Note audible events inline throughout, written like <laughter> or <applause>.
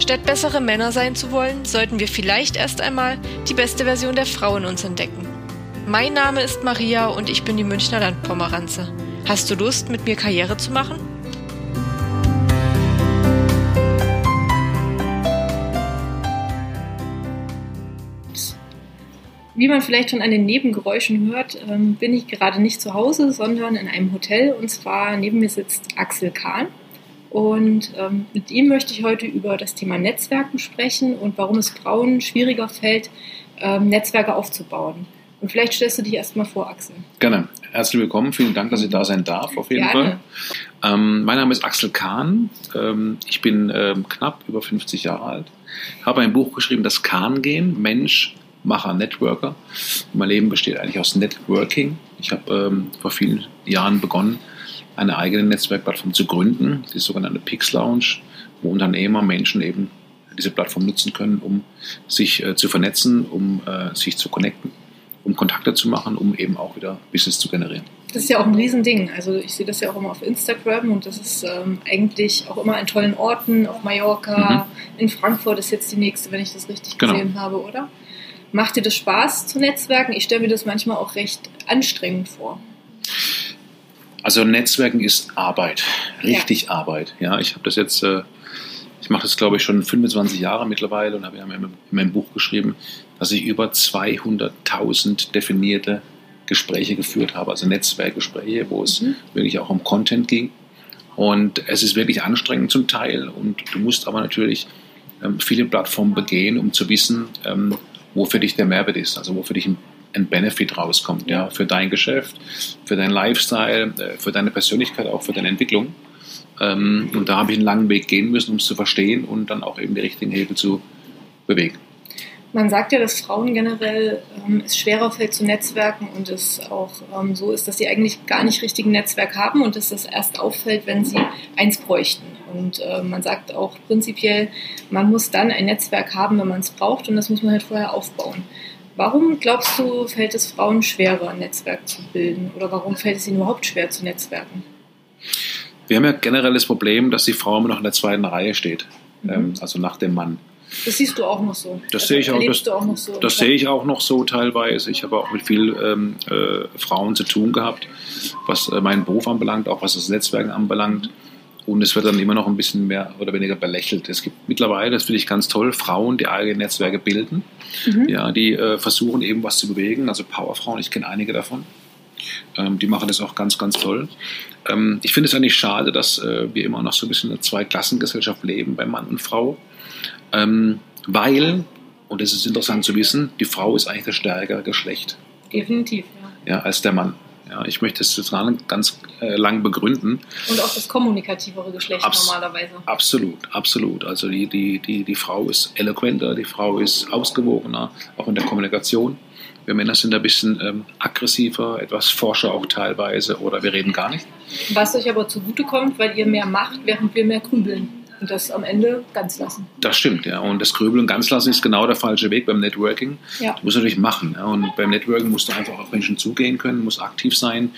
Statt bessere Männer sein zu wollen, sollten wir vielleicht erst einmal die beste Version der Frau in uns entdecken. Mein Name ist Maria und ich bin die Münchner Landpomeranze. Hast du Lust, mit mir Karriere zu machen? Wie man vielleicht schon an den Nebengeräuschen hört, ähm, bin ich gerade nicht zu Hause, sondern in einem Hotel. Und zwar neben mir sitzt Axel Kahn. Und ähm, mit ihm möchte ich heute über das Thema Netzwerken sprechen und warum es Frauen schwieriger fällt, ähm, Netzwerke aufzubauen. Und vielleicht stellst du dich erstmal vor, Axel. Gerne. Herzlich willkommen. Vielen Dank, dass ich da sein darf, auf jeden Gerne. Fall. Ähm, mein Name ist Axel Kahn. Ähm, ich bin ähm, knapp über 50 Jahre alt. Habe ein Buch geschrieben, das Kahn-Gehen, Mensch, Macher, Networker. Mein Leben besteht eigentlich aus Networking. Ich habe ähm, vor vielen Jahren begonnen, eine eigene Netzwerkplattform zu gründen, die sogenannte Pix Lounge, wo Unternehmer, Menschen eben diese Plattform nutzen können, um sich äh, zu vernetzen, um äh, sich zu connecten, um Kontakte zu machen, um eben auch wieder Business zu generieren. Das ist ja auch ein Riesending. Also ich sehe das ja auch immer auf Instagram und das ist ähm, eigentlich auch immer an tollen Orten, auf Mallorca, mhm. in Frankfurt ist jetzt die nächste, wenn ich das richtig genau. gesehen habe, oder? Macht dir das Spaß zu Netzwerken? Ich stelle mir das manchmal auch recht anstrengend vor. Also Netzwerken ist Arbeit, richtig ja. Arbeit. Ja, ich habe das jetzt, äh, ich mache das glaube ich schon 25 Jahre mittlerweile und habe ja in meinem Buch geschrieben, dass ich über 200.000 definierte Gespräche geführt habe, also Netzwerkgespräche, wo es mhm. wirklich auch um Content ging. Und es ist wirklich anstrengend zum Teil und du musst aber natürlich ähm, viele Plattformen begehen, um zu wissen, ähm, wo für dich der Mehrwert ist, also wo für dich ein ein Benefit rauskommt, ja, für dein Geschäft, für dein Lifestyle, äh, für deine Persönlichkeit, auch für deine Entwicklung. Ähm, und da habe ich einen langen Weg gehen müssen, um es zu verstehen und dann auch eben die richtigen Hebel zu bewegen. Man sagt ja, dass Frauen generell ähm, es schwerer fällt zu Netzwerken und es auch ähm, so ist, dass sie eigentlich gar nicht richtigen Netzwerk haben und dass das erst auffällt, wenn sie eins bräuchten. Und äh, man sagt auch prinzipiell, man muss dann ein Netzwerk haben, wenn man es braucht und das muss man halt vorher aufbauen. Warum glaubst du, fällt es Frauen schwerer, ein Netzwerk zu bilden? Oder warum fällt es ihnen überhaupt schwer zu netzwerken? Wir haben ja generell das Problem, dass die Frau immer noch in der zweiten Reihe steht, mhm. ähm, also nach dem Mann. Das siehst du auch noch so. Das also sehe ich auch, das, auch noch so. Das sehe ich auch noch so teilweise. Ich habe auch mit vielen ähm, äh, Frauen zu tun gehabt, was äh, meinen Beruf anbelangt, auch was das Netzwerk anbelangt. Mhm. Und es wird dann immer noch ein bisschen mehr oder weniger belächelt. Es gibt mittlerweile, das finde ich ganz toll, Frauen, die eigene Netzwerke bilden, mhm. ja, die äh, versuchen eben was zu bewegen. Also Powerfrauen, ich kenne einige davon. Ähm, die machen das auch ganz, ganz toll. Ähm, ich finde es eigentlich schade, dass äh, wir immer noch so ein bisschen in einer Zweiklassengesellschaft leben bei Mann und Frau. Ähm, weil, und das ist interessant zu wissen, die Frau ist eigentlich das stärkere Geschlecht. Definitiv, ja. Ja, als der Mann. Ja, ich möchte es total ganz äh, lang begründen. Und auch das kommunikativere Geschlecht Abs normalerweise. Absolut, absolut. Also die, die, die, die Frau ist eloquenter, die Frau ist ausgewogener, auch in der Kommunikation. Wir Männer sind ein bisschen ähm, aggressiver, etwas forscher auch teilweise oder wir reden gar nicht. Was euch aber zugutekommt, weil ihr mehr macht, während wir mehr grübeln und das am Ende ganz lassen. Das stimmt, ja. Und das Grübeln ganz lassen ist genau der falsche Weg beim Networking. Ja. Du musst natürlich machen. Ja. Und beim Networking musst du einfach auf Menschen zugehen können, musst aktiv sein,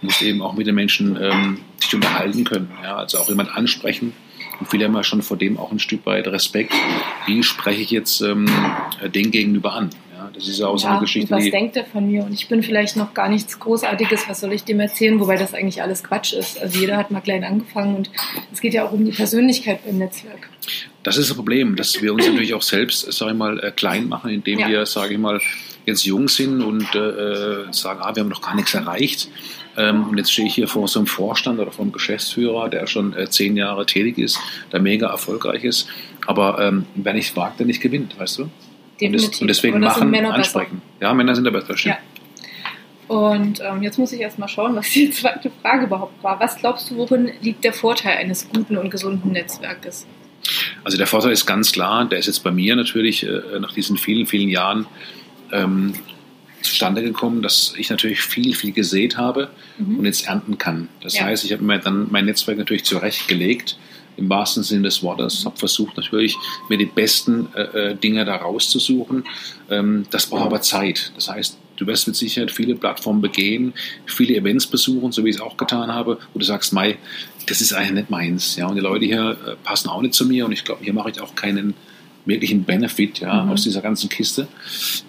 musst eben auch mit den Menschen ähm, dich unterhalten können. Ja. Also auch jemand ansprechen. Und viele haben ja schon vor dem auch ein Stück weit Respekt. Wie spreche ich jetzt ähm, den gegenüber an? Das ist ja auch so eine Geschichte. was denkt er von mir? Und ich bin vielleicht noch gar nichts Großartiges, was soll ich dem erzählen? Wobei das eigentlich alles Quatsch ist. Also jeder hat mal klein angefangen und es geht ja auch um die Persönlichkeit beim Netzwerk. Das ist das Problem, dass wir uns natürlich auch selbst, sage ich mal, äh, klein machen, indem ja. wir, sage ich mal, jetzt jung sind und äh, sagen, ah, wir haben noch gar nichts erreicht. Ähm, und jetzt stehe ich hier vor so einem Vorstand oder vor einem Geschäftsführer, der schon äh, zehn Jahre tätig ist, der mega erfolgreich ist. Aber ähm, wer nicht wagt, der nicht gewinnt, weißt du? Definitiv. Und, und deswegen machen, ansprechen. Besser. Ja, Männer sind da besser, stimmt. Ja. Und ähm, jetzt muss ich erstmal schauen, was die <laughs> zweite Frage überhaupt war. Was glaubst du, worin liegt der Vorteil eines guten und gesunden Netzwerkes? Also der Vorteil ist ganz klar, der ist jetzt bei mir natürlich äh, nach diesen vielen, vielen Jahren ähm, zustande gekommen, dass ich natürlich viel, viel gesät habe mhm. und jetzt ernten kann. Das ja. heißt, ich habe mir dann mein Netzwerk natürlich zurechtgelegt, im wahrsten Sinne des Wortes, habe versucht natürlich, mir die besten äh, äh, Dinge da rauszusuchen. Ähm, das braucht aber Zeit. Das heißt, du wirst mit Sicherheit viele Plattformen begehen, viele Events besuchen, so wie ich es auch getan habe, wo du sagst, Mai, das ist eigentlich nicht meins. Ja, und die Leute hier äh, passen auch nicht zu mir und ich glaube, hier mache ich auch keinen wirklichen Benefit ja, mhm. aus dieser ganzen Kiste.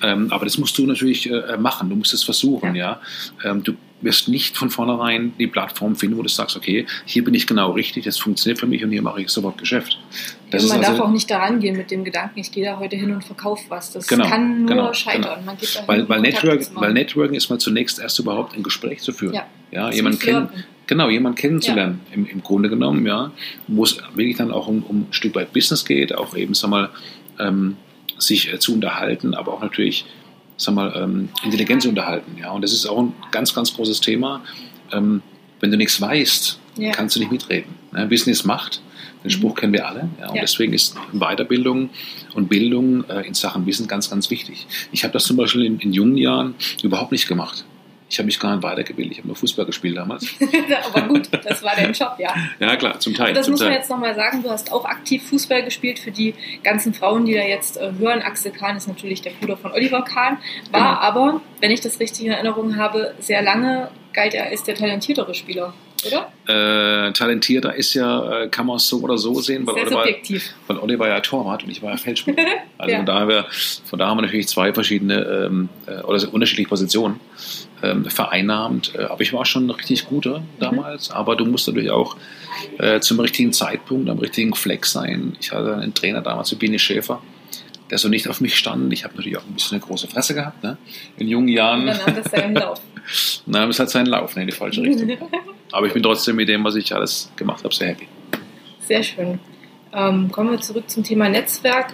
Ähm, aber das musst du natürlich äh, machen, du musst es versuchen. Ja. ja. Ähm, du wirst nicht von vornherein die Plattform finden, wo du sagst, okay, hier bin ich genau richtig, das funktioniert für mich und hier mache ich sofort Geschäft. Das man darf also, auch nicht daran gehen mit dem Gedanken, ich gehe da heute hin und verkaufe was. Das genau, kann nur genau, scheitern. Genau. weil, weil, Network, weil Networking ist mal zunächst erst überhaupt ein Gespräch zu führen. Ja, ja jemand kennen, genau, jemand kennenzulernen, ja. im, im Grunde genommen, ja, wo es wirklich dann auch um, um ein Stück weit Business geht, auch eben, sag mal, ähm, sich äh, zu unterhalten, aber auch natürlich sag mal, ähm, Intelligenz unterhalten. Ja? Und das ist auch ein ganz, ganz großes Thema. Ähm, wenn du nichts weißt, ja. kannst du nicht mitreden. Ne? Wissen ist Macht. Den mhm. Spruch kennen wir alle. Ja? Und ja. deswegen ist Weiterbildung und Bildung äh, in Sachen Wissen ganz, ganz wichtig. Ich habe das zum Beispiel in, in jungen Jahren überhaupt nicht gemacht. Ich habe mich gar nicht weitergebildet. Ich habe nur Fußball gespielt damals. <laughs> Aber gut, das war dein Job, ja. Ja, klar, zum Teil. Und das zum muss man Teil. jetzt nochmal sagen. Du hast auch aktiv Fußball gespielt. Für die ganzen Frauen, die da jetzt äh, hören, Axel Kahn ist natürlich der Bruder von Oliver Kahn. War genau. aber, wenn ich das richtig in Erinnerung habe, sehr lange galt er als der talentiertere Spieler. Oder? Äh, talentierter ist ja, äh, kann man es so oder so sehen, weil Oliver, weil Oliver ja Torwart und ich war ja Feldspieler. <laughs> Also ja. von, daher, von daher haben wir natürlich zwei verschiedene ähm, äh, oder unterschiedliche Positionen ähm, vereinnahmt. Äh, aber ich war schon ein richtig guter damals. Mhm. Aber du musst natürlich auch äh, zum richtigen Zeitpunkt am richtigen Fleck sein. Ich hatte einen Trainer damals, Biene Schäfer, der so nicht auf mich stand. Ich habe natürlich auch ein bisschen eine große Fresse gehabt, ne? in jungen Jahren. Und dann nahm das seinen Lauf. <laughs> Nein, es hat seinen Lauf ne, in die falsche Richtung. <laughs> Aber ich bin trotzdem mit dem, was ich alles gemacht habe, sehr happy. Sehr schön. Ähm, kommen wir zurück zum Thema Netzwerk.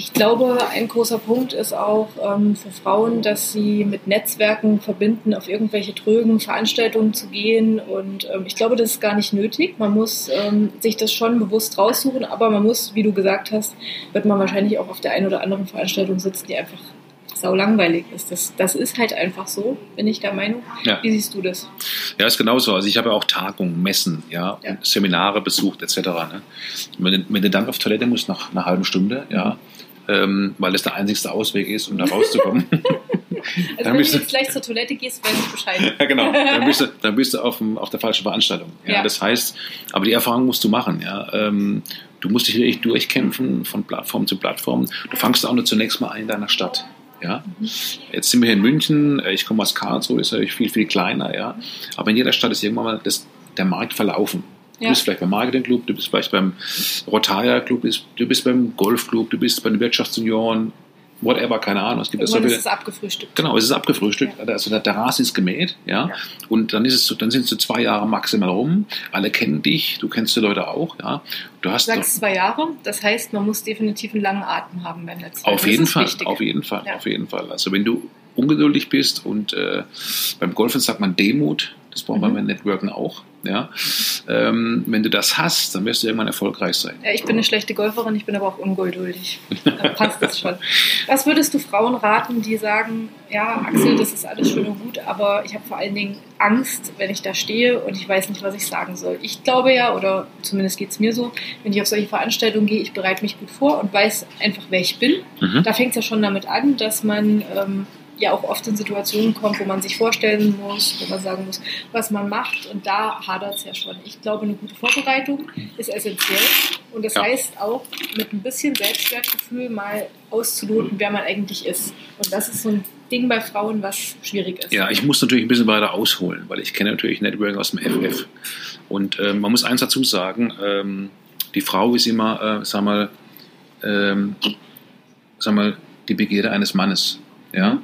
Ich glaube, ein großer Punkt ist auch ähm, für Frauen, dass sie mit Netzwerken verbinden, auf irgendwelche trögen Veranstaltungen zu gehen. Und ähm, ich glaube, das ist gar nicht nötig. Man muss ähm, sich das schon bewusst raussuchen, aber man muss, wie du gesagt hast, wird man wahrscheinlich auch auf der einen oder anderen Veranstaltung sitzen, die einfach sau langweilig ist. Das, das ist halt einfach so, bin ich der Meinung. Ja. Wie siehst du das? Ja, ist genauso. Also ich habe ja auch Tagungen, Messen, ja, ja. Seminare besucht etc. Ne? Wenn, wenn du dann auf Toilette musst nach einer halben Stunde, ja, mhm ähm, weil es der einzigste Ausweg ist, um da rauszukommen. <laughs> also <laughs> dann wenn du jetzt gleich zur Toilette gehst, weiß ich Bescheid. <laughs> ja, genau. Dann bist du, dann bist du auf, auf der falschen Veranstaltung. Ja? ja? Das heißt, aber die Erfahrung musst du machen. Ja? Ähm, du musst dich wirklich durchkämpfen von Plattform zu Plattform. Du fangst auch nur zunächst mal an in deiner Stadt. Ja? Jetzt sind wir hier in München, ich komme aus Karlsruhe, ist natürlich viel, viel kleiner, ja. Aber in jeder Stadt ist irgendwann mal das, der Markt verlaufen. Du ja. bist vielleicht beim Marketing Club, du bist vielleicht beim Rotaria Club, du bist beim Golf Club, du bist bei den Wirtschaftsunion, whatever, keine Ahnung. Es gibt Irgendwann so viele, ist es abgefrühstückt. Genau, es ist abgefrühstückt. Ja. Also der, Rasen ist gemäht, ja? ja. Und dann ist es so, dann sind es so zwei Jahre maximal rum. Alle kennen dich, du kennst die Leute auch, ja. Du hast du sagst doch, zwei Jahre, das heißt, man muss definitiv einen langen Atem haben beim letzten Auf jeden Fall, wichtig. auf jeden Fall, ja. auf jeden Fall. Also wenn du ungeduldig bist und äh, beim Golfen sagt man Demut, das brauchen wir mhm. beim Networken auch. Ja? Ähm, wenn du das hast, dann wirst du irgendwann erfolgreich sein. Ja, ich bin eine schlechte Golferin, ich bin aber auch ungeduldig. Dann passt das schon. Was würdest du Frauen raten, die sagen, ja, Axel, das ist alles schön und gut, aber ich habe vor allen Dingen Angst, wenn ich da stehe und ich weiß nicht, was ich sagen soll. Ich glaube ja, oder zumindest geht es mir so, wenn ich auf solche Veranstaltungen gehe, ich bereite mich gut vor und weiß einfach, wer ich bin. Mhm. Da fängt es ja schon damit an, dass man ähm, ja auch oft in Situationen kommt, wo man sich vorstellen muss, wo man sagen muss, was man macht. Und da hadert es ja schon. Ich glaube, eine gute Vorbereitung ist essentiell. Und das ja. heißt auch, mit ein bisschen Selbstwertgefühl mal auszuloten, wer man eigentlich ist. Und das ist so ein Ding bei Frauen, was schwierig ist. Ja, ich muss natürlich ein bisschen weiter ausholen, weil ich kenne natürlich Networking aus dem FF. Und äh, man muss eins dazu sagen, ähm, die Frau ist immer, äh, sag mal, ähm, sag mal, die Begierde eines Mannes. Ja?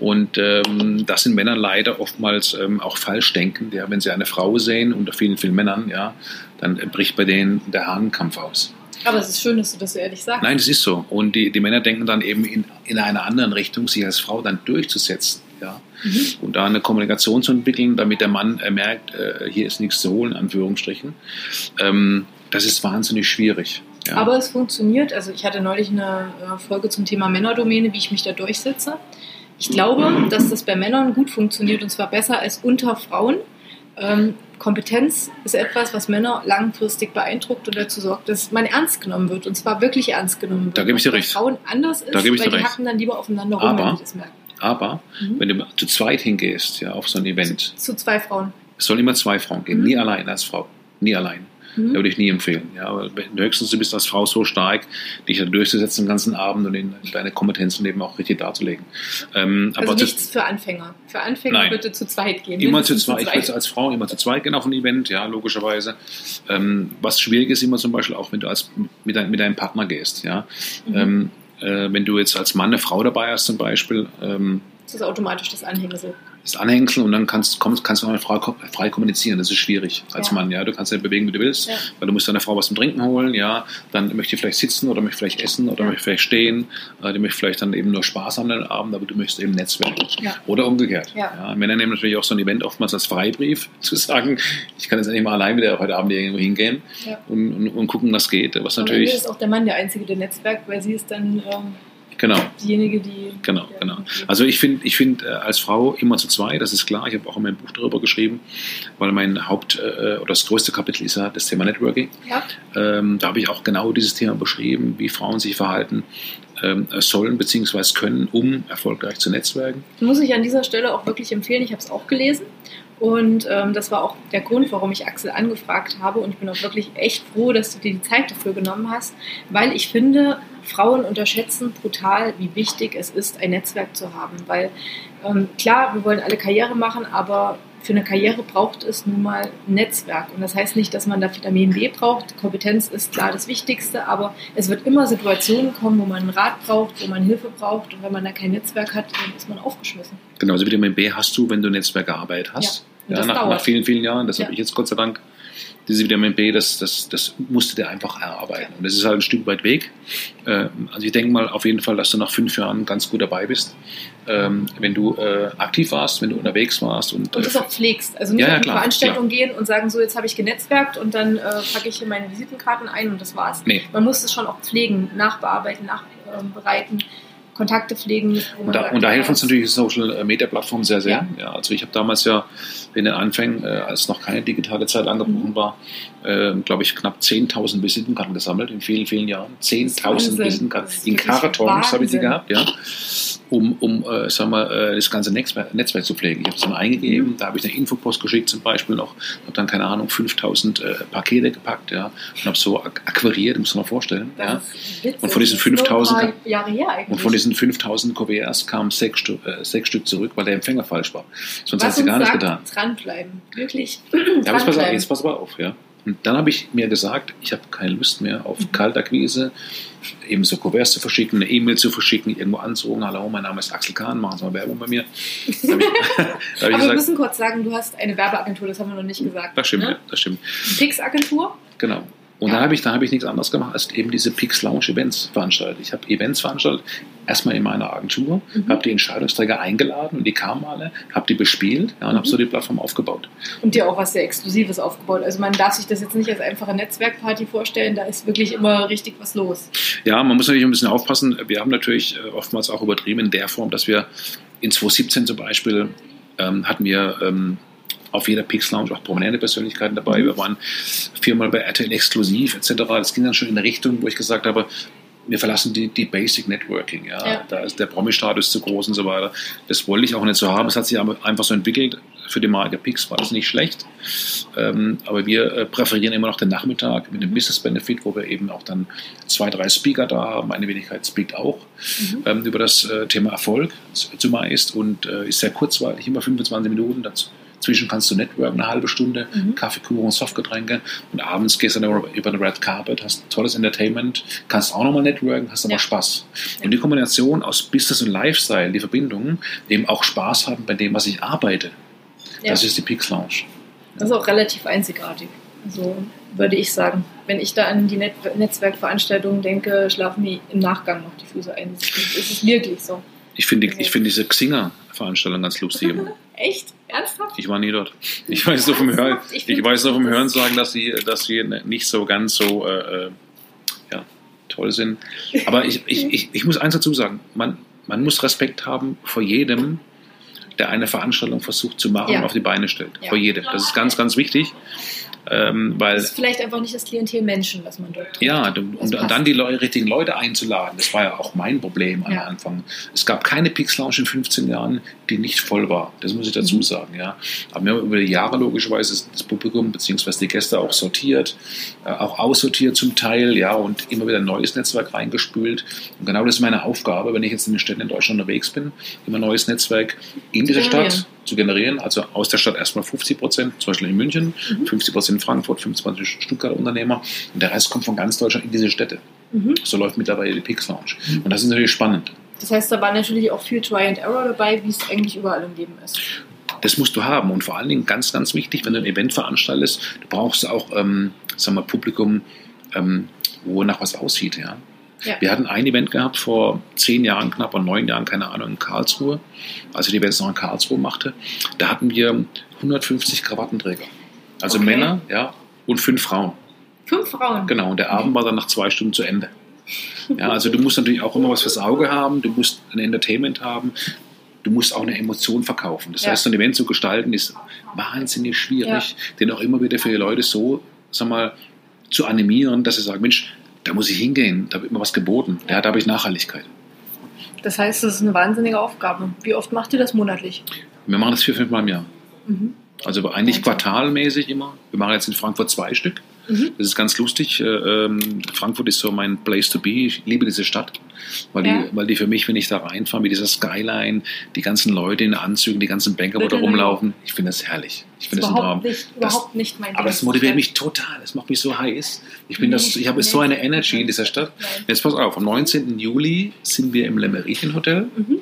Und ähm, das sind Männer leider oftmals ähm, auch falsch denken. Ja? Wenn sie eine Frau sehen, unter vielen, vielen Männern, ja, dann bricht bei denen der Hahnkampf aus. Aber es ist schön, dass du das so ehrlich sagst. Nein, das ist so. Und die, die Männer denken dann eben in, in einer anderen Richtung, sich als Frau dann durchzusetzen. Ja? Mhm. Und da eine Kommunikation zu entwickeln, damit der Mann äh, merkt, äh, hier ist nichts zu holen, Anführungsstrichen. Ähm, das ist wahnsinnig schwierig. Ja. Aber es funktioniert. Also ich hatte neulich eine äh, Folge zum Thema Männerdomäne, wie ich mich da durchsetze. Ich glaube, dass das bei Männern gut funktioniert und zwar besser als unter Frauen. Ähm, Kompetenz ist etwas, was Männer langfristig beeindruckt und dazu sorgt, dass man ernst genommen wird und zwar wirklich ernst genommen wird. Da gebe ich dir recht. Frauen anders ist, Da gebe ich weil dir die recht. hacken dann lieber aufeinander rum, Aber- wenn das merken. Aber Mhm. wenn du zu zweit hingehst, ja, auf so ein Event, Zu zwei Frauen. es sollen immer zwei Frauen gehen, Mhm. nie allein als Frau. Nie allein. Mhm. Da würde ich nie empfehlen. Ja, höchstens du bist als Frau so stark, dich da durchzusetzen den ganzen Abend und in deine Kompetenzen eben auch richtig darzulegen. Ähm, Also aber zu, nichts für Anfänger. Für Anfänger Nein. bitte zu zweit gehen. immer zu mindestens zweit, ich würde als Frau immer zu zweit gehen auf ein Event, ja, logischerweise. Ähm, was schwierig ist immer zum Beispiel auch, wenn du als, mit, dein, mit deinem Partner gehst, ja. Mhm. Ähm, äh, wenn du jetzt als Mann eine Frau dabei hast zum Beispiel, ähm, Das ist automatisch das Anhängsel. das Anhängsel und dann kannst, kommst, kannst du Frau ko- frei kommunizieren. Das ist schwierig als Ja. Mann. Ja, du kannst ja bewegen, wie du willst, Ja. weil du musst deiner Frau was zum Trinken holen. Ja, dann möchte ich vielleicht sitzen oder möchte vielleicht essen oder möchte vielleicht stehen. Äh, die möchte vielleicht dann eben nur Spaß haben den Abend, aber du möchtest eben Netzwerken. Ja. Oder umgekehrt. Ja. Männer nehmen natürlich auch so ein Event oftmals als Freibrief, <laughs> zu sagen, ich kann jetzt endlich mal allein wieder heute Abend irgendwo hingehen und, und, und gucken, was geht. Was Am natürlich, ist auch der Mann der Einzige, der Netzwerk, weil sie ist dann ähm, genau. diejenige, die. Genau, der genau. Also ich finde, ich finde äh, als Frau immer zu zweit, das ist klar. Ich habe auch in meinem Buch darüber geschrieben, weil mein Haupt- äh, oder das größte Kapitel ist ja das Thema Networking. ja, Ähm, da habe ich auch genau dieses Thema beschrieben, wie Frauen sich verhalten ähm, sollen bzw. können, um erfolgreich zu netzwerken. muss ich an dieser Stelle auch wirklich empfehlen. Ich habe es auch gelesen. Und ähm, das war auch der Grund, warum ich Axel angefragt habe. Und ich bin auch wirklich echt froh, dass du dir die Zeit dafür genommen hast, weil ich finde, Frauen unterschätzen brutal, wie wichtig es ist, ein Netzwerk zu haben. Weil ähm, klar, wir wollen alle Karriere machen, aber für eine Karriere braucht es nun mal ein Netzwerk. Und das heißt nicht, dass man da Vitamin B braucht. Kompetenz ist klar das Wichtigste, aber es wird immer Situationen kommen, wo man einen Rat braucht, wo man Hilfe braucht. Und wenn man da kein Netzwerk hat, dann ist man aufgeschmissen. Genau, also Vitamin B hast du, wenn du Netzwerkarbeit hast. Und Ja, nach, nach vielen, vielen Jahren. Das Ja. habe ich jetzt Gott sei Dank. Diese Vitamin B, das, das, das musst du dir einfach erarbeiten. Und das ist halt ein Stück weit Weg. Ähm, Also ich denke mal auf jeden Fall, dass du nach fünf Jahren ganz gut dabei bist. Ähm, Wenn du äh, aktiv warst, wenn du unterwegs warst und, Und äh, das auch pflegst. Also nicht Ja, auf die klar, Veranstaltung gehen und sagen, so jetzt habe ich genetzwerkt und dann äh, packe ich hier meine Visitenkarten ein und das war's. Nee. Man muss es schon auch pflegen, nachbearbeiten, nachbereiten, Kontakte pflegen. Und da, und da hilft uns natürlich die Social Media Plattform sehr, sehr. Ja. Ja. also ich habe damals ja in den Anfängen, äh, als noch keine digitale Zeit angebrochen Mhm. war, äh, glaube ich, knapp 10.000 Visitenkarten gesammelt in vielen, vielen Jahren. 10.000 Wahnsinn. Visitenkarten. In Kartons habe ich die gehabt, ja. Um, um äh, sagen wir, äh, das ganze Netzwerk, Netzwerk zu pflegen. Ich habe es dann eingegeben, Mhm. da habe ich eine Infopost geschickt zum Beispiel noch, habe dann, keine Ahnung, 5000 äh, Pakete gepackt, ja, und habe so ak- akquiriert, muss man mal vorstellen. Ja. Und von diesen Das ist nur ein 5000 paar Jahre her eigentlich. Und von diesen 5000 Kuverts kamen sechs, Stu äh, sechs Stück zurück, weil der Empfänger falsch war. Sonst hat sie gar nichts sagt, getan. dranbleiben. Wirklich Ja, aber jetzt pass, auf, dranbleiben. jetzt pass aber auf, ja. Und dann habe ich mir gesagt, ich habe keine Lust mehr auf Mhm. Kaltakquise, eben so Kuverts zu verschicken, eine E-Mail zu verschicken, irgendwo anzurufen. Hallo, mein Name ist Axel Kahn, machen Sie mal Werbung bei mir. <laughs> <laughs> Ich, Aber wir gesagt, müssen kurz sagen, du hast eine Werbeagentur, das haben wir noch nicht gesagt. das stimmt, ne? ja, das stimmt. Pix-Agentur. Genau. Und dann habe ich, habe ich nichts anderes gemacht, als eben diese Pix Lounge Events veranstaltet. Ich habe Events veranstaltet, erstmal in meiner Agentur, Mhm. habe die Entscheidungsträger eingeladen und die kamen alle, habe die bespielt ja, und habe Mhm. so die Plattform aufgebaut. Und dir auch was sehr Exklusives aufgebaut. Also man darf sich das jetzt nicht als einfache Netzwerkparty vorstellen, da ist wirklich immer richtig was los. Ja, man muss natürlich ein bisschen aufpassen. Wir haben natürlich äh, oftmals auch übertrieben in der Form, dass wir in 2017 zum Beispiel ähm, hatten wir ähm, auf jeder Pix Lounge auch prominente Persönlichkeiten dabei. Mhm. Wir waren viermal bei RTL exklusiv etc. Das ging dann schon in eine Richtung, wo ich gesagt habe, wir verlassen die, die Basic Networking. Ja. Ja. Da ist der Promi-Status zu groß und so weiter. Das wollte ich auch nicht so haben. Es hat sich aber einfach so entwickelt. Für die Marke Pix war das nicht schlecht. Ähm, aber wir äh, präferieren immer noch den Nachmittag mit dem Mhm. Business Benefit, wo wir eben auch dann zwei, drei Speaker da haben. Eine Wenigkeit speakt auch Mhm. ähm, über das äh, Thema Erfolg zumeist und äh, ist sehr kurzweilig, immer 25 Minuten. Dazwischen kannst du networken, eine halbe Stunde, Mhm. Kaffee, Kuchen, Softgetränke und abends gehst du über, den Red Carpet, hast tolles Entertainment, kannst auch nochmal networken, hast aber Ja. Spaß. Und die Kombination aus Business und Lifestyle, die Verbindung, eben auch Spaß haben bei dem, was ich arbeite, Ja. das ist die Pix Lounge. Das ist auch relativ einzigartig. Also würde ich sagen. Wenn ich da an die Net Netzwerkveranstaltungen denke, schlafen mir im Nachgang noch die Füße ein. Es ist wirklich so. Ich finde ich finde diese Xinger-Veranstaltung ganz lustig. <laughs> Echt? Ernsthaft? Ich war nie dort. Ich weiß nur vom Hören, Ich ich find- weiß nur vom Hören sagen, dass sie, dass sie nicht so ganz so, äh, äh, ja, toll sind. Aber ich, ich, <laughs> ich, ich muss eins dazu sagen, man, man muss Respekt haben vor jedem, der eine Veranstaltung versucht zu machen Ja. und auf die Beine stellt. Ja. Vor jedem. Das ist ganz, ganz wichtig. Ähm, weil Das ist vielleicht einfach nicht das Klientel Menschen, was man dort trifft. ja, und, und dann die Leu richtigen Leute einzuladen, das war ja auch mein Problem am Ja. Anfang. Es gab keine Pix Lounge in 15 Jahren, die nicht voll war. Das muss ich dazu Mhm. sagen, ja. Aber wir haben über die Jahre logischerweise das Publikum bzw. die Gäste auch sortiert, äh, auch aussortiert zum Teil, ja, und immer wieder ein neues Netzwerk reingespült. Und genau das ist meine Aufgabe, wenn ich jetzt in den Städten in Deutschland unterwegs bin, immer ein neues Netzwerk in dieser generieren. Stadt zu generieren. Also aus der Stadt erstmal 50 Prozent, zum Beispiel in München, Mhm. 50 Prozent in Frankfurt, 25 Stuttgarter Unternehmer und der Rest kommt von ganz Deutschland in diese Städte. Mhm. So läuft mittlerweile die Pix Lounge. Und das ist natürlich spannend. Das heißt, da war natürlich auch viel Try and Error dabei, wie es eigentlich überall im Leben ist. Das musst du haben. Und vor allen Dingen ganz, ganz wichtig, wenn du ein Event veranstaltest, du brauchst auch, ähm, sagen wir, Publikum, ähm, wo nach was aussieht. Ja? Ja. Wir hatten ein Event gehabt vor zehn Jahren, knapp oder neun Jahren, keine Ahnung, in Karlsruhe, als ich die Events noch in Karlsruhe machte. Da hatten wir 150 Krawattenträger. Also Okay. Männer, ja, und fünf Frauen. Fünf Frauen. Genau, und der Abend war dann nach zwei Stunden zu Ende. Ja, also du musst natürlich auch immer was fürs Auge haben, du musst ein Entertainment haben, du musst auch eine Emotion verkaufen. Das Ja. heißt, so ein Event zu gestalten ist wahnsinnig schwierig, den auch immer wieder für die Leute so, sag mal, zu animieren, dass sie sagen, Mensch, da muss ich hingehen, da wird mir was geboten, ja, da habe ich Nachhaltigkeit. Das heißt, das ist eine wahnsinnige Aufgabe. Wie oft macht ihr das monatlich? Wir machen das vier, fünf Mal im Jahr. Mhm. Also eigentlich quartalmäßig immer. Wir machen jetzt in Frankfurt zwei Stück. Mhm. Das ist ganz lustig. Äh, ähm, Frankfurt ist so mein Place to be. Ich liebe diese Stadt, weil, Ja. die, weil die für mich, wenn ich da reinfahre, mit dieser Skyline, die ganzen Leute in Anzügen, die ganzen Banker, wo da York. rumlaufen, ich finde das herrlich. Ich finde das ein Traum. Nicht, Das- überhaupt nicht mein Aber es motiviert mich total. Es macht mich so heiß. Ich, bin Nee, das, ich habe so nee. eine Energy in dieser Stadt. Nein. Jetzt pass auf, am 19. Juli sind wir im Le Meridien Hotel Mhm.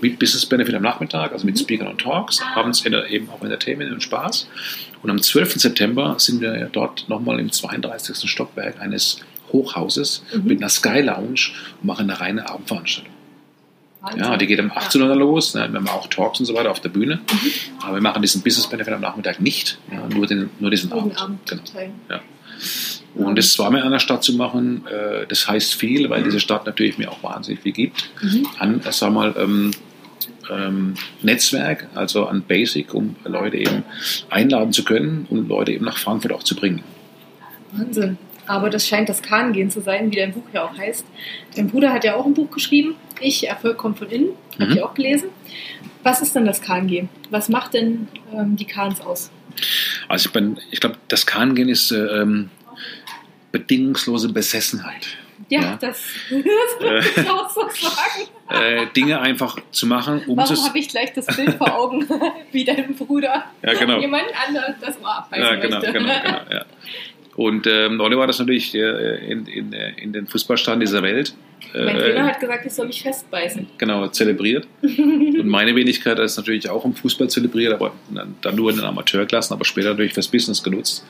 mit Business Benefit am Nachmittag, also mit Speakern und Talks, abends eben auch Entertainment und Spaß. Und am 12. September sind wir dort nochmal im 32. Stockwerk eines Hochhauses Mhm. mit einer Sky Lounge und machen eine reine Abendveranstaltung. Wahnsinn. Ja, die geht um 18 Uhr los. Ne? Wir haben auch Talks und so weiter auf der Bühne. Mhm. Aber wir machen diesen Business Benefit am Nachmittag nicht. Ja, nur, den, nur diesen Abend. Abend Genau. teilen. Und das zweimal in einer Stadt zu machen, äh, das heißt viel, weil diese Stadt natürlich mir auch wahnsinnig viel gibt. Mhm. An, sag mal, ähm, ähm, Netzwerk, also an Basic, um Leute eben einladen zu können und Leute eben nach Frankfurt auch zu bringen. Wahnsinn. Aber das scheint das Kahngehen zu sein, wie dein Buch ja auch heißt. Dein Bruder hat ja auch ein Buch geschrieben. Ich, Erfolg kommt von innen. Habt Mhm. ihr auch gelesen. Was ist denn das Kahngehen? Was macht denn ähm, die Kahns aus? Also ich, bin- ich glaube, das Kahngehen ist äh, ähm, bedingungslose Besessenheit. Ja, Ja. das, <laughs> das würde ich auch so sagen. Äh, Dinge einfach zu machen, um zu... Warum habe ich gleich das Bild vor Augen, <laughs> wie dein Bruder Ja, genau. jemand anderes das Ohr abreißen Ja, genau, möchte? genau, genau, ja. Und ähm, Oliver das natürlich äh, in, in, äh, in den Fußballstaaten dieser Welt Mein äh, Trainer hat gesagt, ich soll mich festbeißen. genau zelebriert. Und meine Wenigkeit hat es natürlich auch im Fußball zelebriert, aber dann, dann nur in den Amateurklassen, aber später natürlich fürs Business genutzt.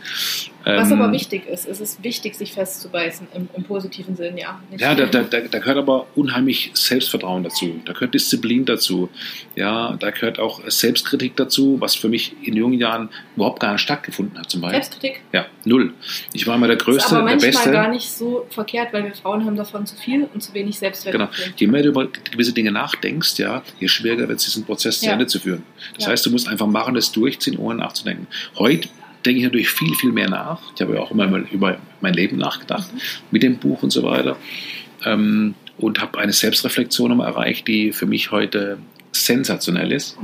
Was Ähm, aber wichtig ist, es ist wichtig, sich festzubeißen, im, im positiven Sinn, ja. Nicht- Ja, da, da, da, da gehört aber unheimlich Selbstvertrauen dazu. Da gehört Disziplin dazu. Ja, da gehört auch Selbstkritik dazu, was für mich in jungen Jahren überhaupt gar nicht stattgefunden hat, zum Beispiel. Selbstkritik Ja, null. Ich war immer der Größte, aber der manchmal Beste. gar nicht so verkehrt, weil wir Frauen haben davon zu viel und zu wenig Genau. Selbstwertgefühl. Je mehr du über gewisse Dinge nachdenkst, ja, je schwieriger wird es, diesen Prozess zu Ja. Ende zu führen. Das Ja. heißt, du musst einfach machen, das durchziehen, ohne nachzudenken. Heute denke ich natürlich viel, viel mehr nach. Ich habe ja auch immer über mein Leben nachgedacht, mit dem Buch und so weiter. Ähm, und habe eine Selbstreflexion erreicht, die für mich heute sensationell ist,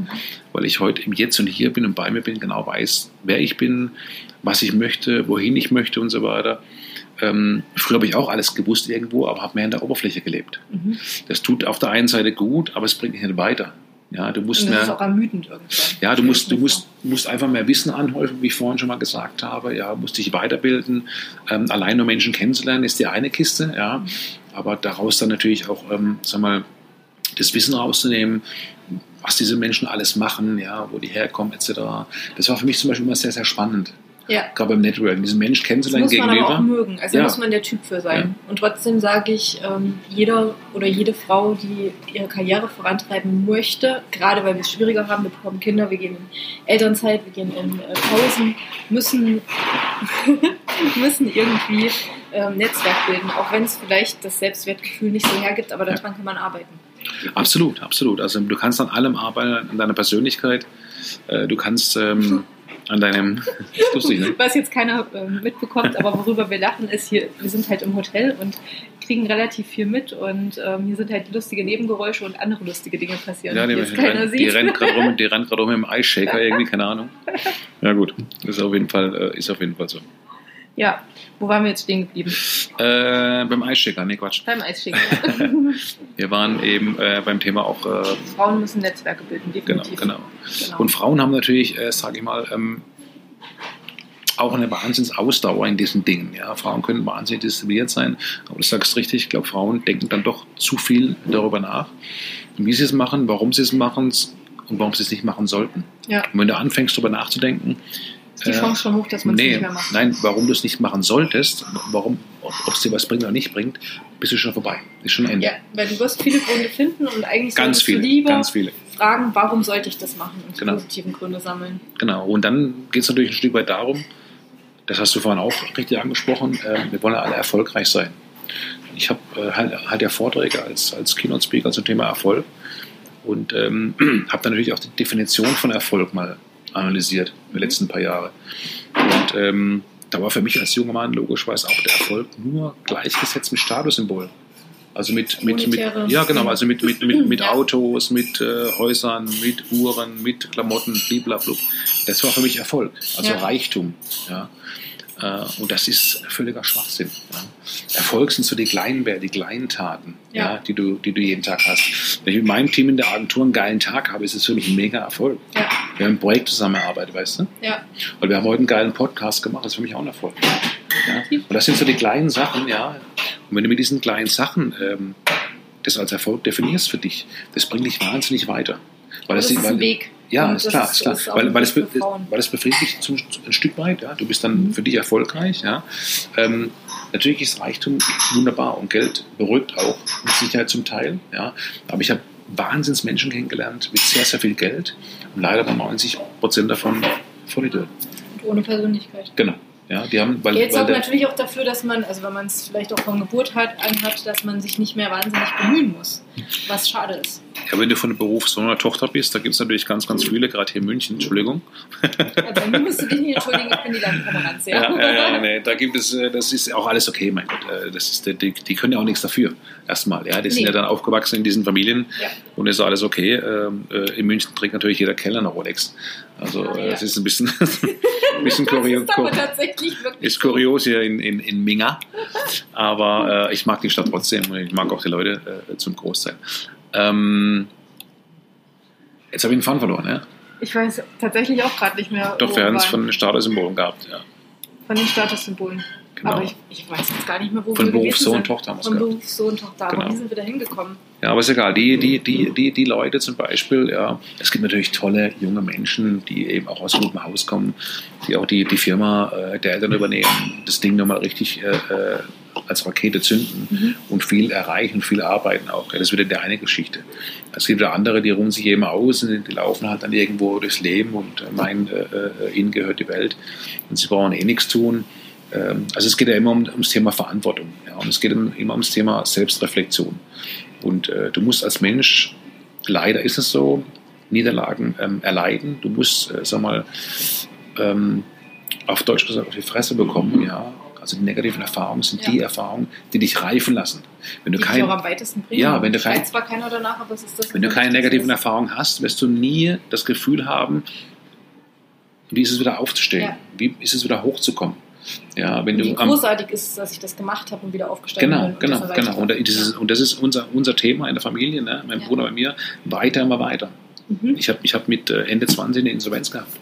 weil ich heute im Jetzt und Hier bin und bei mir bin, genau weiß, wer ich bin, was ich möchte, wohin ich möchte und so weiter. Ähm, früher habe ich auch alles gewusst irgendwo, aber habe mehr in der Oberfläche gelebt. Mhm. Das tut auf der einen Seite gut, aber es bringt dich nicht weiter. Ja, du musst Und das ist mehr, auch ermüdend irgendwann. ja, du musst, du musst, musst einfach mehr Wissen anhäufen, wie ich vorhin schon mal gesagt habe. Ja, musst dich weiterbilden. Ähm, allein nur Menschen kennenzulernen ist die eine Kiste, ja. Aber daraus dann natürlich auch, ähm, sag mal, das Wissen rauszunehmen, was diese Menschen alles machen, ja, wo die herkommen, etc. Das war für mich zum Beispiel immer sehr, sehr spannend. Ja. Gerade beim Networking, diesen Menschen Das kennenzulernen muss man aber auch mögen. Also Ja. da muss man der Typ für sein. Und trotzdem sage ich, ähm, jeder oder jede Frau, die ihre Karriere vorantreiben möchte, gerade weil wir es schwieriger haben, wir bekommen Kinder, wir gehen in Elternzeit, wir gehen in äh, Pausen, müssen, <laughs> müssen irgendwie ähm, Netzwerk bilden, auch wenn es vielleicht das Selbstwertgefühl nicht so hergibt, aber daran Ja. kann man arbeiten. Absolut, absolut. Also du kannst an allem arbeiten, an deiner Persönlichkeit. Äh, du kannst ähm, <laughs> an deinem. Das ist lustig, ne? Was jetzt keiner ähm, mitbekommt, aber worüber wir lachen, ist hier, wir sind halt im Hotel und kriegen relativ viel mit und ähm, hier sind halt lustige Nebengeräusche und andere lustige Dinge passieren, Ja, die die, jetzt keiner die, sieht. rennt gerade rum, die rennt gerade rum im <laughs> Eisshaker irgendwie, keine Ahnung. Ja gut, ist auf jeden Fall, äh, ist auf jeden Fall so. Ja, wo waren wir jetzt stehen geblieben? Äh, beim Eisshaker, nee Quatsch. Beim Eisschicken. <laughs> Wir waren eben äh, beim Thema auch äh, Frauen müssen Netzwerke bilden, Genau, definitiv. genau. Genau. Und Frauen haben natürlich, äh, sage ich mal, ähm, auch eine Wahnsinnsausdauer in diesen Dingen. Ja, Frauen können wahnsinnig diszipliniert sein, aber du sagst richtig, ich glaube, Frauen denken dann doch zu viel darüber nach, wie sie es machen, warum sie es machen und warum sie es nicht machen sollten. Ja. Und wenn du anfängst, darüber nachzudenken, die äh, Chance schon hoch, dass man es nee, nicht mehr macht. nein, warum du es nicht machen solltest, warum, ob es dir was bringt oder nicht bringt, bist du schon vorbei. Ist schon Ende. Ja, weil du wirst viele Gründe finden und eigentlich Ganz viele, du lieber ganz viele. fragen, warum sollte ich das machen und die Genau. positiven Gründe sammeln. Genau. Und dann geht es natürlich ein Stück weit darum, das hast du vorhin auch richtig angesprochen, äh, wir wollen ja alle erfolgreich sein. Ich habe äh, halt, halt ja Vorträge als, als Keynote-Speaker zum Thema Erfolg und ähm, <clears throat> habe dann natürlich auch die Definition von Erfolg mal analysiert in den letzten paar Jahren. Und ähm, da war für mich als junger Mann logischerweise auch der Erfolg nur gleichgesetzt mit Statussymbolen. Also mit, mit, mit ja genau, also mit, mit, mit, mit. Autos, mit äh, Häusern, mit Uhren, mit Klamotten, blablabla. Das war für mich Erfolg, also Ja. Reichtum. Ja. Äh, und das ist völliger Schwachsinn. Ja. Erfolg sind so die kleinen Werte, die kleinen Taten, ja. Ja. die, du, die du jeden Tag hast. Wenn ich mit meinem Team in der Agentur einen geilen Tag habe, ist es für mich ein mega Erfolg. Ja, Wir haben ein Projekt zusammengearbeitet, weißt du? ja. Und wir haben heute einen geilen Podcast gemacht, das ist für mich auch ein Erfolg. Ja? Und das sind so die kleinen Sachen, ja. Und wenn du mit diesen kleinen Sachen ähm, das als Erfolg definierst für dich, das bringt dich wahnsinnig weiter. Weil das das, ist weil, ein Weg. Ja, ist klar, ist- klar. ist weil, weil, es, weil es befriedigt zum, ein Stück weit, ja. Du bist dann Mhm. für dich erfolgreich, ja. Ähm, natürlich ist Reichtum wunderbar und Geld beruhigt auch, mit Sicherheit zum Teil, ja. Aber ich habe Wahnsinns Menschen kennengelernt mit sehr, sehr viel Geld und leider waren 90 Prozent davon Vollidioten. Und ohne Persönlichkeit. Genau. Ja, die haben, weil, weil sorgt natürlich auch dafür, dass man, also wenn man es vielleicht auch von Geburt hat, anhat, dass man sich nicht mehr wahnsinnig bemühen muss. Was schade ist. ja, wenn du von einem Berufssohn oder Tochter bist, da gibt es natürlich ganz, ganz viele, gerade hier in München, Entschuldigung. Also mir musst du dich nicht entschuldigen, ich bin die Landpomeranz, ja. Ja, ja, ja, nee, da gibt es, äh, das ist auch alles okay, mein Gott. äh, Das ist, die, die können ja auch nichts dafür. Erstmal, ja. Die sind Nee. ja dann aufgewachsen in diesen Familien Ja. und ist alles okay. Ähm, äh, In München trägt natürlich jeder Kellner eine Rolex. Also Ah, äh, ja. es ist ein bisschen, <laughs> ein bisschen kurios. Ist aber tatsächlich wirklich Ist kurios hier in, in, in Minga, aber äh, ich mag die Stadt trotzdem und ich mag auch die Leute äh, zum Großteil. Ähm, jetzt habe ich den Faden verloren, ja? Ich weiß tatsächlich auch gerade nicht mehr. Doch, wir haben es von den Statussymbolen gehabt, ja. Von den Statussymbolen. Genau. Aber ich, ich weiß jetzt gar nicht mehr, wo Von wir Beruf, Sohn, sind. Tochter haben wir es Von. Beruf, Sohn, Tochter. Genau. Aber wie sind wir da hingekommen? Ja, aber ist egal. Die, die, die, die, die Leute zum Beispiel, ja, es gibt natürlich tolle junge Menschen, die eben auch aus gutem Haus kommen, die auch die, die Firma äh, der Eltern übernehmen, das Ding nochmal richtig äh, äh, als Rakete zünden Mhm. und viel erreichen, viel arbeiten auch. Ja, das ist wieder die eine Geschichte. Es gibt wieder andere, die ruhen sich eben aus und die laufen halt dann irgendwo durchs Leben und äh, meinen, äh, äh, ihnen gehört die Welt und sie brauchen eh nichts tun. Ähm, also es geht ja immer um, ums Thema Verantwortung ja, und es geht immer ums Thema Selbstreflexion. Und äh, du musst als Mensch, leider ist es so, Niederlagen ähm, erleiden. Du musst, äh, sag mal, ähm, auf Deutsch gesagt, auf die Fresse bekommen, ja. Also die negativen Erfahrungen sind Ja. die Erfahrungen, die dich reifen lassen. Wenn du, Die kein, am weitesten bringen. Ja, wenn du kein- zwar keiner danach, aber es ist das. wenn du keine negativen ist. Erfahrungen hast, wirst du nie das Gefühl haben, wie ist es wieder aufzustehen, Ja. wie ist es wieder hochzukommen. Ja, wenn wie du großartig ist es, dass ich das gemacht habe und wieder aufgestanden Genau, bin. und genau, genau. Und das ist, und das ist unser, unser Thema in der Familie, ne? mein Ja. Bruder bei mir, weiter immer weiter. Mhm. Ich habe ich hab mit äh, Ende 20 eine Insolvenz gehabt.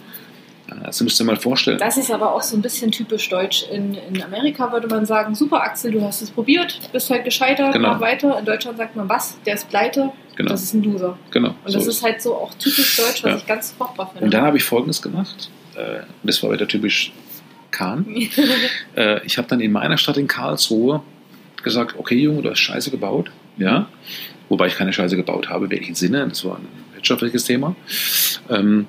Das musst du dir mal vorstellen. Das ist aber auch so ein bisschen typisch deutsch. In, in Amerika würde man sagen, super Axel, du hast es probiert, bist halt gescheitert, Genau. mach weiter. In Deutschland sagt man, was, der ist pleite, Genau, das ist ein Loser. genau. Und so das ist halt so auch typisch deutsch, was Ja. ich ganz furchtbar finde. Und dann habe ich Folgendes gemacht. Äh, das war wieder typisch Kahn. Äh, ich habe dann in meiner Stadt in Karlsruhe gesagt, okay Junge, du hast Scheiße gebaut. Ja? Wobei ich keine Scheiße gebaut habe, welchen Sinne. Das war ein wirtschaftliches Thema. Ähm,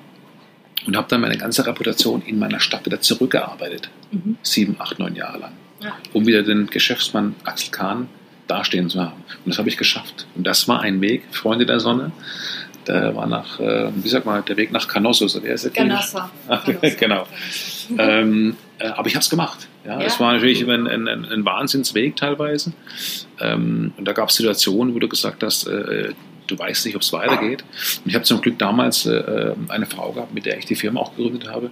und habe dann meine ganze Reputation in meiner Stadt wieder zurückgearbeitet. Mhm. Sieben, acht, neun Jahre lang. Ja. um wieder den Geschäftsmann Axel Kahn dastehen zu haben. Und das habe ich geschafft. Und das war ein Weg, Freunde der Sonne. Der war nach, äh, wie sagt man, der Weg nach ist der Ganassa. Ach, <laughs> genau. <laughs> ähm, äh, aber ich habe es gemacht. Ja, Ja. Es war natürlich ein, ein, ein, Wahnsinnsweg teilweise. Ähm, und da gab es Situationen, wo du gesagt hast, äh, du weißt nicht, ob es weitergeht. Und ich habe zum Glück damals äh, eine Frau gehabt, mit der ich die Firma auch gegründet habe,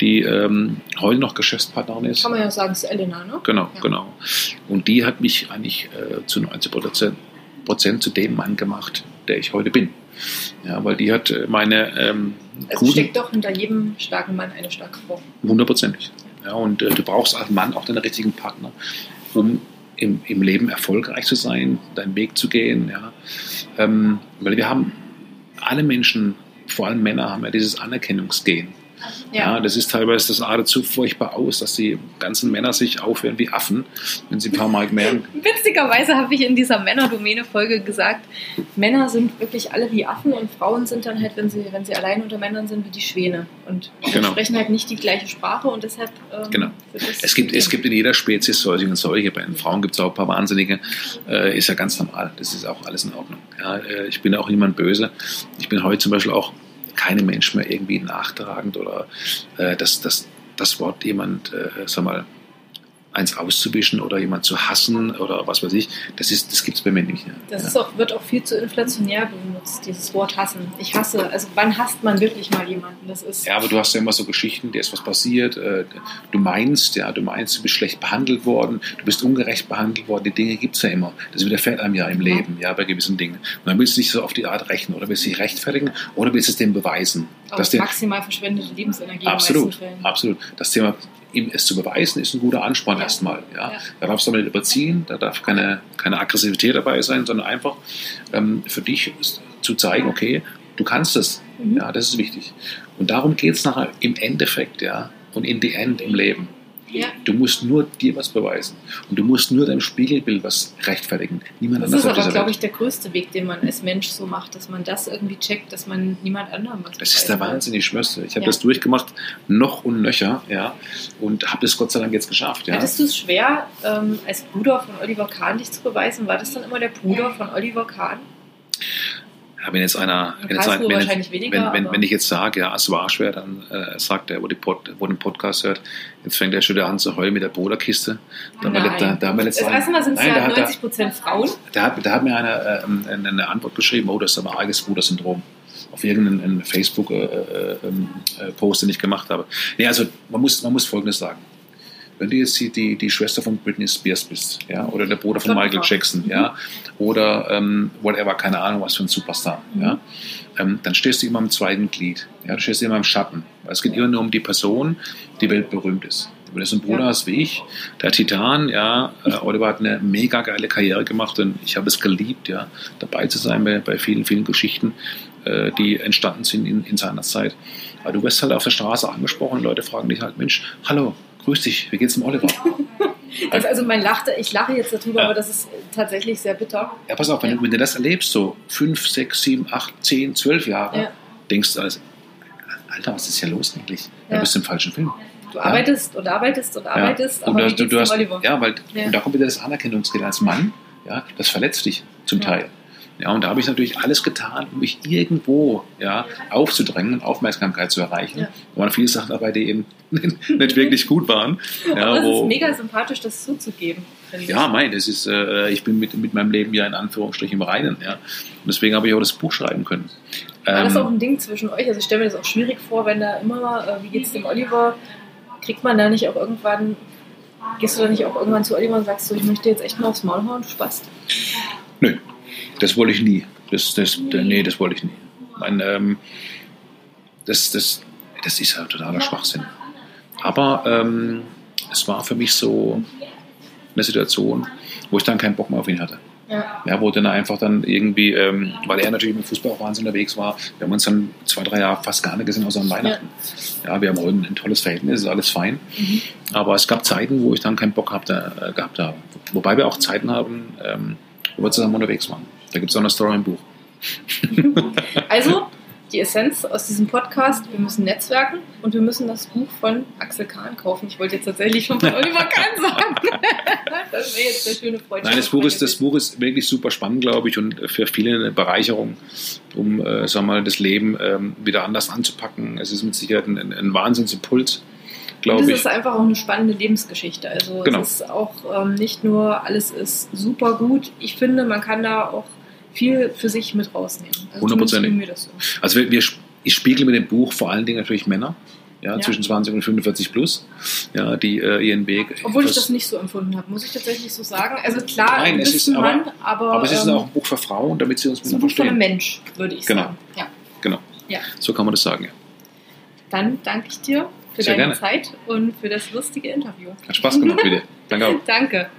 die ähm, heute noch Geschäftspartnerin ist. Kann man ja sagen, es ist Elena, ne? Genau, Ja. genau. Und die hat mich eigentlich äh, zu 90 Prozent, zu dem Mann gemacht, der ich heute bin. Ja, weil die hat äh, meine ähm, Es guten, steckt doch hinter jedem starken Mann eine starke Frau. hundertprozentig. Ja, und äh, du brauchst als Mann auch den richtigen Partner, um im, im Leben erfolgreich zu sein, deinen Weg zu gehen. Ja. Ähm, weil wir haben, alle Menschen, vor allem Männer, haben ja dieses Anerkennungsgehen. Ja. das ist teilweise, das artet so furchtbar aus, dass die ganzen Männer sich aufhören wie Affen, wenn sie ein paar Mal merken, <laughs> Witzigerweise habe ich in dieser Männerdomäne-Folge gesagt, Männer sind wirklich alle wie Affen und Frauen sind dann halt, wenn sie, wenn sie allein unter Männern sind, wie die Schwäne. Und Genau. sprechen halt nicht die gleiche Sprache und deshalb. Ähm, Genau. Es gibt, es gibt in jeder Spezies solche und solche. Bei den Frauen gibt es auch ein paar Wahnsinnige. Äh, ist ja ganz normal. Das ist auch alles in Ordnung. Ja, äh, ich bin auch niemand böse. Ich bin heute zum Beispiel auch keinem Mensch mehr irgendwie nachtragend oder äh, das, das, das Wort jemand, äh, sag mal, eins auszuwischen oder jemand zu hassen oder was weiß ich, das, ist, das gibt es bei mir nicht mehr. Das ja. auch, wird auch viel zu inflationär benutzt, dieses Wort hassen. Ich hasse, also wann hasst man wirklich mal jemanden? Das ist. Ja, aber du hast ja immer so Geschichten, dir ist was passiert, äh, du meinst, ja, du meinst, du bist schlecht behandelt worden, du bist ungerecht behandelt worden, die Dinge gibt es ja immer. Das widerfährt einem ja im Leben, ja, bei gewissen Dingen. Und dann willst du dich so auf die Art rächen oder willst du dich rechtfertigen oder willst du es dem beweisen. auch Dass maximal verschwendete Lebensenergie absolut, absolut. Das Thema, ihm es zu beweisen, ist ein guter Ansporn Ja. erstmal. Ja. Ja. Da darfst du nicht überziehen, da darf keine, keine Aggressivität dabei sein, sondern einfach ähm, für dich zu zeigen, okay, du kannst es. Mhm. Ja, das ist wichtig. Und darum geht es nachher im Endeffekt, ja, und in the end im Leben. Ja. Du musst nur dir was beweisen. Und du musst nur deinem Spiegelbild was rechtfertigen. Niemand Das anders ist aber, glaube ich, der größte Weg, den man als Mensch so macht, dass man das irgendwie checkt, dass man niemand anderem was Das ist der Wahnsinn, ich schwör's. Ich habe Ja. das durchgemacht, noch und nöcher, ja, und habe das Gott sei Dank jetzt geschafft, ja. Hattest du es schwer, ähm, als Bruder von Oliver Kahn dich zu beweisen? War das dann immer der Bruder von Oliver Kahn? Ja, wenn jetzt einer, In wenn, jetzt, ein- wenn, weniger, wenn, wenn, ich jetzt sage, ja, es war schwer, dann äh, sagt er, wo, die Pod, wo den Podcast hört, jetzt fängt er schon wieder an zu heulen mit der Bruderkiste. Da haben wir, Nein. da, da haben wir erste Mal sind es ja da hat er- 90 Prozent Frauen. Da hat, da hat mir einer äh, eine, eine Antwort geschrieben, oh, das ist aber arges Brudersyndrom. Auf irgendeinen Facebook-Post, den ich gemacht habe. Nee, also man muss, man muss Folgendes sagen. Wenn du jetzt die, die, Schwester von Britney Spears bist, ja, oder der Bruder von Michael. Jackson, Mhm. ja, oder ähm, whatever, keine Ahnung, was für ein Superstar, Mhm. ja, ähm, dann stehst du immer im zweiten Glied. Ja, du stehst immer im Schatten. Es geht immer nur um die Person, die weltberühmt ist. Wenn du so einen Bruder Ja. hast wie ich, der Titan, ja, äh, Oliver hat eine mega geile Karriere gemacht und ich habe es geliebt, ja, dabei zu sein bei, bei vielen, vielen Geschichten, äh, die entstanden sind in, in seiner Zeit. Aber du wirst halt auf der Straße angesprochen Leute fragen dich halt, Mensch, hallo, grüß dich, wie geht's dem Oliver? <laughs> Das, also mein lachte, ich lache jetzt darüber, Ja. aber das ist tatsächlich sehr bitter. Ja, pass auf, wenn, Ja. du, wenn du das erlebst, so fünf, sechs, sieben, acht, zehn, zwölf Jahre, Ja. denkst du alles, Alter, was ist hier los eigentlich? Du bist im falschen Film. Du arbeitest und arbeitest und arbeitest, und aber du, du, du hast, Oliver? ja, weil und da kommt wieder das Anerkennungsgeld als Mann, ja, das verletzt dich zum. Teil. Ja, und da habe ich natürlich alles getan, um mich irgendwo ja, aufzudrängen und Aufmerksamkeit zu erreichen. Ja. Da waren viele Sachen dabei, die eben <laughs> nicht wirklich gut waren. Ja, aber es ist mega sympathisch, das zuzugeben. ja, mein, das ist, äh, ich bin mit, mit meinem Leben ja in Anführungsstrichen im Reinen. Ja. Und deswegen habe ich auch das Buch schreiben können. War das Ähm, auch ein Ding zwischen euch? Also ich stelle mir das auch schwierig vor, wenn da immer, äh, wie geht's dem Oliver, kriegt man da nicht auch irgendwann, gehst du da nicht auch irgendwann zu Oliver und sagst so, ich möchte jetzt echt mal aufs Maul hauen, du Spaß? Nö, das wollte ich nie. Das, das, nee, das wollte ich nie. Mein, ähm, das, das, das ist ja totaler Schwachsinn. Aber ähm, es war für mich so eine Situation, wo ich dann keinen Bock mehr auf ihn hatte. Ja. Ja, wo dann einfach dann irgendwie, ähm, weil er natürlich mit Fußball auch wahnsinnig unterwegs war, wir haben uns dann zwei, drei Jahre fast gar nicht gesehen, außer an Weihnachten. Ja, wir haben heute ein tolles Verhältnis, ist alles fein. Mhm. Aber es gab Zeiten, wo ich dann keinen Bock hab, äh, gehabt habe. Wobei wir auch Zeiten haben, ähm, wo wir zusammen unterwegs waren. Da gibt es auch eine Story im Buch. <laughs> Also, die Essenz aus diesem Podcast, wir müssen netzwerken und wir müssen das Buch von Axel Kahn kaufen. Ich wollte jetzt tatsächlich schon von Oliver Kahn sagen. <laughs> das wäre jetzt der schöne Freundschaft. Nein, das Buch, ist, das Buch ist wirklich super spannend, glaube ich, und für viele eine Bereicherung, um äh, wir mal, das Leben ähm, wieder anders anzupacken. Es ist mit Sicherheit ein, ein Wahnsinnsimpuls, glaube ich. Es ist einfach auch eine spannende Lebensgeschichte. Also Genau. es ist auch ähm, nicht nur alles ist super gut. Ich finde, man kann da auch viel für sich mit rausnehmen. Also Hundertprozentig. zumindest ging mir das so. Also wir, wir, ich spiegle mit dem Buch vor allen Dingen natürlich Männer, ja, Ja. zwischen 20 und 45 plus, ja, die äh, ihren Weg. Obwohl ich das nicht so empfunden habe, muss ich tatsächlich so sagen. Also klar, Nein, ein es ist aber- Mann, aber, aber es ist ähm, auch ein Buch für Frauen, damit sie uns es ist ein besser Buch einem verstehen. Mensch, würde ich Genau. sagen. Ja. Genau. Ja. So kann man das sagen. Ja. Dann danke ich dir für Sehr deine gerne. Zeit und für das lustige Interview. Hat Spaß gemacht wieder. <laughs> Danke auch. Danke.